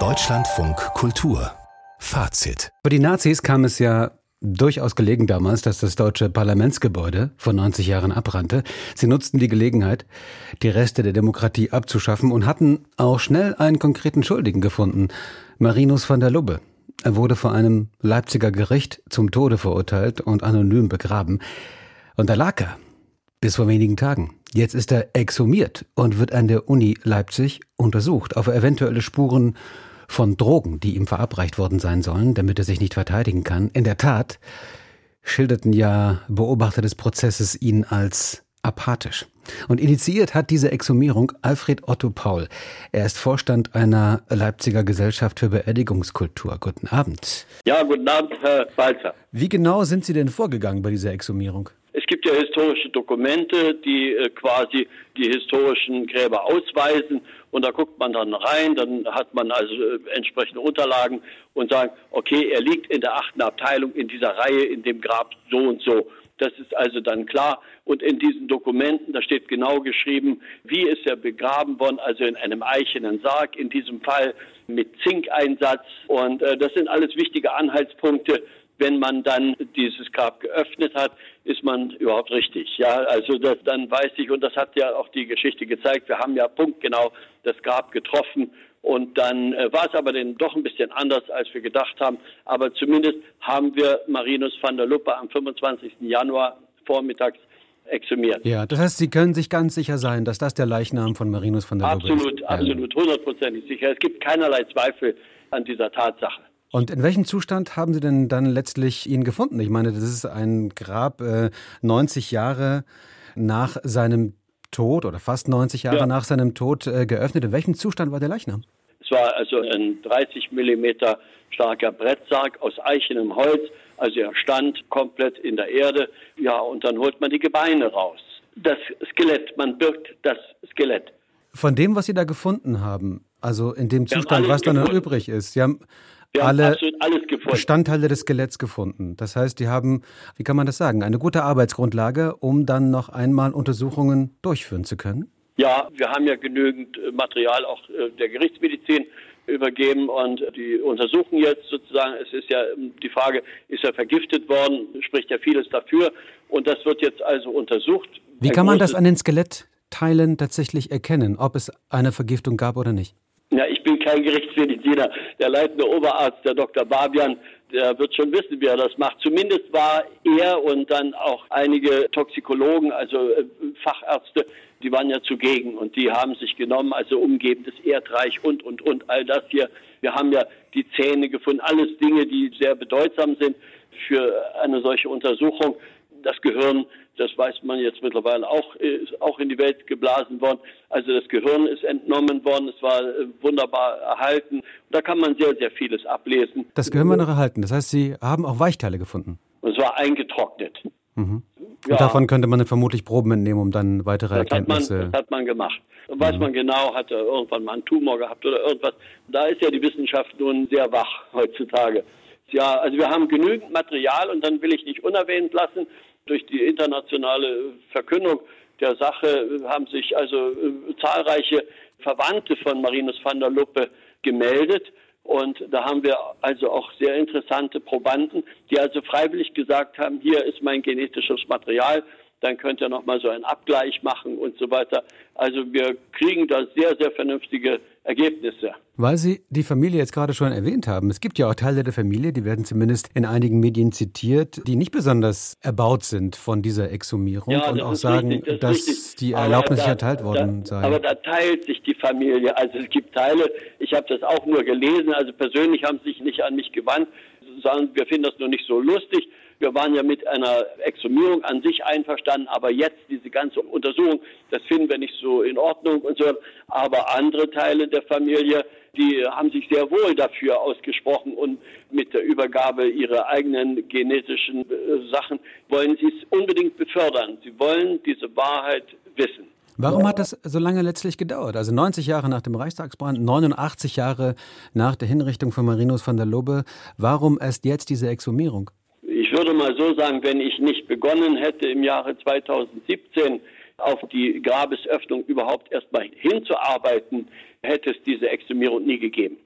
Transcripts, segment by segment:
Deutschlandfunk Kultur Fazit. Für die Nazis kam es ja durchaus gelegen damals, dass das deutsche Parlamentsgebäude vor 90 Jahren abbrannte. Sie nutzten die Gelegenheit, die Reste der Demokratie abzuschaffen und hatten auch schnell einen konkreten Schuldigen gefunden, Marinus van der Lubbe. Er wurde vor einem Leipziger Gericht zum Tode verurteilt und anonym begraben. Und da lag er. Bis vor wenigen Tagen. Jetzt ist er exhumiert und wird an der Uni Leipzig untersucht auf eventuelle Spuren von Drogen, die ihm verabreicht worden sein sollen, damit er sich nicht verteidigen kann. In der Tat schilderten ja Beobachter des Prozesses ihn als apathisch. Und initiiert hat diese Exhumierung Alfred Otto Paul. Er ist Vorstand einer Leipziger Gesellschaft für Beerdigungskultur. Guten Abend. Ja, guten Abend, Herr Balzer. Wie genau sind Sie denn vorgegangen bei dieser Exhumierung? Es gibt ja historische Dokumente, die äh, quasi die historischen Gräber ausweisen und da guckt man dann rein, dann hat man also äh, entsprechende Unterlagen und sagt, okay, er liegt in der achten Abteilung in dieser Reihe in dem Grab so und so. Das ist also dann klar. Und in diesen Dokumenten, da steht genau geschrieben, wie ist er begraben worden, also in einem eichenen Sarg, in diesem Fall mit Zinkeinsatz. Und äh, das sind alles wichtige Anhaltspunkte, wenn man dann dieses Grab geöffnet hat, ist man überhaupt richtig. Ja, also das, dann weiß ich, und das hat ja auch die Geschichte gezeigt, wir haben ja punktgenau das Grab getroffen und dann äh, war es aber dann doch ein bisschen anders, als wir gedacht haben. Aber zumindest haben wir Marinus van der Luppe am 25. Januar vormittags exhumiert. Ja, das heißt, Sie können sich ganz sicher sein, dass das der Leichnam von Marinus van der Luppe absolut, ist. Absolut, absolut, hundertprozentig sicher. Es gibt keinerlei Zweifel an dieser Tatsache. Und in welchem Zustand haben Sie denn dann letztlich ihn gefunden? Ich meine, das ist ein Grab äh, 90 Jahre nach seinem Tod oder fast 90 Jahre ja. nach seinem Tod äh, geöffnet. In welchem Zustand war der Leichnam? Es war also ein 30 Millimeter starker Brettsarg aus eichenem Holz. Also er stand komplett in der Erde. Ja, und dann holt man die Gebeine raus. Das Skelett, man birgt das Skelett. Von dem, was Sie da gefunden haben, also in dem Zustand, was dann noch übrig ist. Sie haben wir alle Bestandteile des Skeletts gefunden. Das heißt, die haben, wie kann man das sagen, eine gute Arbeitsgrundlage, um dann noch einmal Untersuchungen durchführen zu können? Ja, wir haben ja genügend äh, Material auch äh, der Gerichtsmedizin übergeben und die untersuchen jetzt sozusagen, es ist ja ähm, die Frage, ist er vergiftet worden, spricht ja vieles dafür und das wird jetzt also untersucht. Wie kann man das an den Skelettteilen tatsächlich erkennen, ob es eine Vergiftung gab oder nicht? Kein Gerichtsmediziner. Der leitende Oberarzt, der Dr. Babian, der wird schon wissen, wie er das macht. Zumindest war er und dann auch einige Toxikologen, also äh, Fachärzte, die waren ja zugegen und die haben sich genommen, also umgebendes Erdreich und, und, und, all das hier. Wir haben ja die Zähne gefunden, alles Dinge, die sehr bedeutsam sind für eine solche Untersuchung. Das Gehirn das weiß man jetzt mittlerweile auch, ist auch in die Welt geblasen worden. Also das Gehirn ist entnommen worden, es war äh, wunderbar erhalten. Da kann man sehr, sehr vieles ablesen. Das Gehirn war noch erhalten. Das heißt, Sie haben auch Weichteile gefunden. Und es war eingetrocknet. Mhm. Und ja. davon könnte man vermutlich Proben entnehmen, um dann weitere das Erkenntnisse. Hat man, das hat man gemacht. Und weiß mhm. man genau, hat er irgendwann mal einen Tumor gehabt oder irgendwas. Da ist ja die Wissenschaft nun sehr wach heutzutage. Ja, also wir haben genügend Material und dann will ich nicht unerwähnt lassen, durch die internationale Verkündung der Sache haben sich also äh, zahlreiche Verwandte von Marinus van der Luppe gemeldet. Und da haben wir also auch sehr interessante Probanden, die also freiwillig gesagt haben, hier ist mein genetisches Material, dann könnt ihr nochmal so einen Abgleich machen und so weiter. Also wir kriegen da sehr, sehr vernünftige Ergebnisse. Weil Sie die Familie jetzt gerade schon erwähnt haben, es gibt ja auch Teile der Familie, die werden zumindest in einigen Medien zitiert, die nicht besonders erbaut sind von dieser Exhumierung ja, und auch sagen, richtig, das dass die Erlaubnis nicht erteilt worden da, sei. Aber da teilt sich die Familie. Also es gibt Teile, ich habe das auch nur gelesen, also persönlich haben sie sich nicht an mich gewandt, sagen, wir finden das nur nicht so lustig. Wir waren ja mit einer Exhumierung an sich einverstanden, aber jetzt diese ganze Untersuchung, das finden wir nicht so in Ordnung und so. Aber andere Teile der Familie, die haben sich sehr wohl dafür ausgesprochen und mit der Übergabe ihrer eigenen genetischen äh, Sachen wollen sie es unbedingt befördern. Sie wollen diese Wahrheit wissen. Warum hat das so lange letztlich gedauert? Also 90 Jahre nach dem Reichstagsbrand, 89 Jahre nach der Hinrichtung von Marinus van der Lubbe. Warum erst jetzt diese Exhumierung? Ich würde mal so sagen, wenn ich nicht begonnen hätte im Jahre 2017 auf die Grabesöffnung überhaupt erstmal hinzuarbeiten, hätte es diese Exhumierung nie gegeben.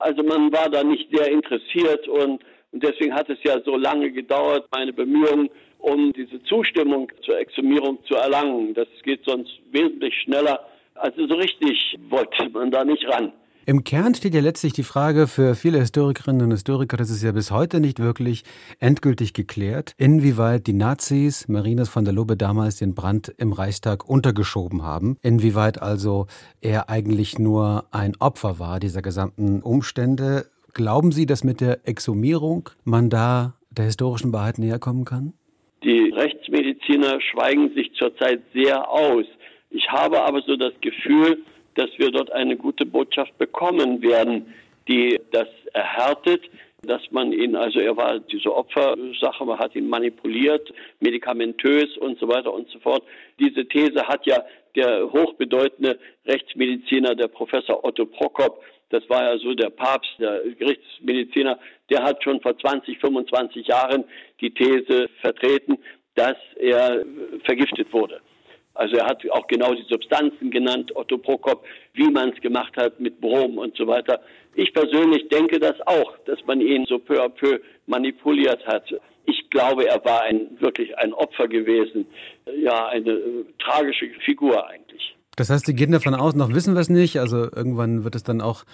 Also man war da nicht sehr interessiert und, und deswegen hat es ja so lange gedauert, meine Bemühungen, um diese Zustimmung zur Exhumierung zu erlangen. Das geht sonst wesentlich schneller. Also so richtig wollte man da nicht ran. Im Kern steht ja letztlich die Frage für viele Historikerinnen und Historiker, das ist ja bis heute nicht wirklich endgültig geklärt, inwieweit die Nazis Marinus von der Lubbe damals den Brand im Reichstag untergeschoben haben, inwieweit also er eigentlich nur ein Opfer war dieser gesamten Umstände. Glauben Sie, dass mit der Exhumierung man da der historischen Wahrheit näher kommen kann? Die Rechtsmediziner schweigen sich zurzeit sehr aus. Ich habe aber so das Gefühl, dass wir dort eine gute Botschaft bekommen werden, die das erhärtet, dass man ihn, also er war diese Opfersache, man hat ihn manipuliert, medikamentös und so weiter und so fort. Diese These hat ja der hochbedeutende Rechtsmediziner, der Professor Otto Prokop, das war ja so der Papst, der Gerichtsmediziner, der hat schon vor 20, 25 Jahren die These vertreten, dass er vergiftet wurde. Also er hat auch genau die Substanzen genannt, Otto Prokop, wie man es gemacht hat mit Brom und so weiter. Ich persönlich denke das auch, dass man ihn so peu à peu manipuliert hat. Ich glaube, er war ein, wirklich ein Opfer gewesen. Ja, eine äh, tragische Figur eigentlich. Das heißt, Sie gehen davon aus, noch wissen wir es nicht. Also irgendwann wird es dann auch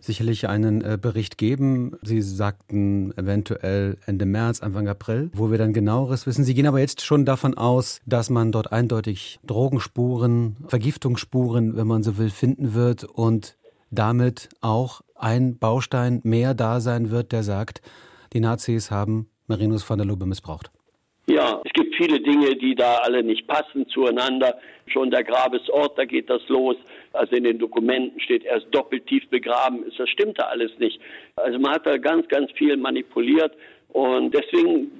sicherlich einen äh, Bericht geben. Sie sagten eventuell Ende März, Anfang April, wo wir dann genaueres wissen. Sie gehen aber jetzt schon davon aus, dass man dort eindeutig Drogenspuren, Vergiftungsspuren, wenn man so will, finden wird und damit auch ein Baustein mehr da sein wird, der sagt, die Nazis haben Marinus van der Lubbe missbraucht. Ja, es gibt viele Dinge, die da alle nicht passen zueinander. Schon der Grabesort, da geht das los. Also in den Dokumenten steht, er ist doppelt tief begraben. Das stimmt da alles nicht. Also man hat da ganz, ganz viel manipuliert. Und deswegen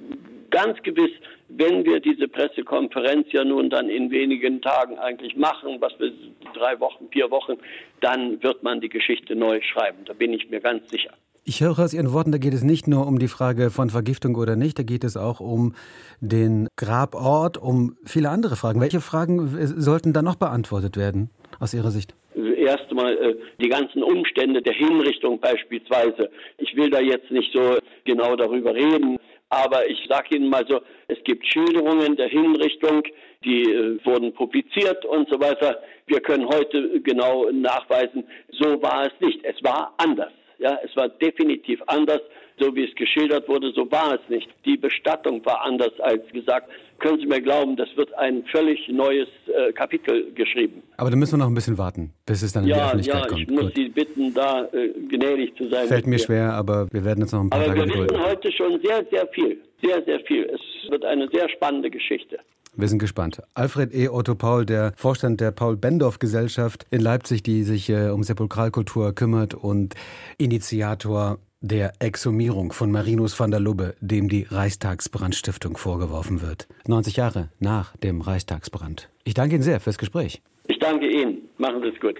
ganz gewiss, wenn wir diese Pressekonferenz ja nun dann in wenigen Tagen eigentlich machen, was wir drei Wochen, vier Wochen, dann wird man die Geschichte neu schreiben. Da bin ich mir ganz sicher. Ich höre aus Ihren Worten, da geht es nicht nur um die Frage von Vergiftung oder nicht, da geht es auch um den Grabort, um viele andere Fragen. Welche Fragen sollten da noch beantwortet werden aus Ihrer Sicht? Erstmal äh, die ganzen Umstände der Hinrichtung beispielsweise. Ich will da jetzt nicht so genau darüber reden, aber ich sage Ihnen mal so, es gibt Schilderungen der Hinrichtung, die äh, wurden publiziert und so weiter. Wir können heute genau nachweisen, so war es nicht. Es war anders. Ja, es war definitiv anders, so wie es geschildert wurde, so war es nicht. Die Bestattung war anders als gesagt. Können Sie mir glauben, das wird ein völlig neues äh, Kapitel geschrieben. Aber da müssen wir noch ein bisschen warten, bis es dann in ja, die Öffentlichkeit ja, kommt. Ich muss Gut. Sie bitten, da äh, gnädig zu sein. Fällt mir schwer, aber wir werden jetzt noch ein paar aber Tage gedulden. Wir wissen heute schon sehr, sehr viel. Sehr, sehr viel. Es wird eine sehr spannende Geschichte. Wir sind gespannt. Alfred E. Otto Paul, der Vorstand der Paul-Bendorf-Gesellschaft in Leipzig, die sich äh, um Sepulkralkultur kümmert und Initiator der Exhumierung von Marinus van der Lubbe, dem die Reichstagsbrandstiftung vorgeworfen wird. 90 Jahre nach dem Reichstagsbrand. Ich danke Ihnen sehr fürs Gespräch. Ich danke Ihnen. Machen Sie es gut.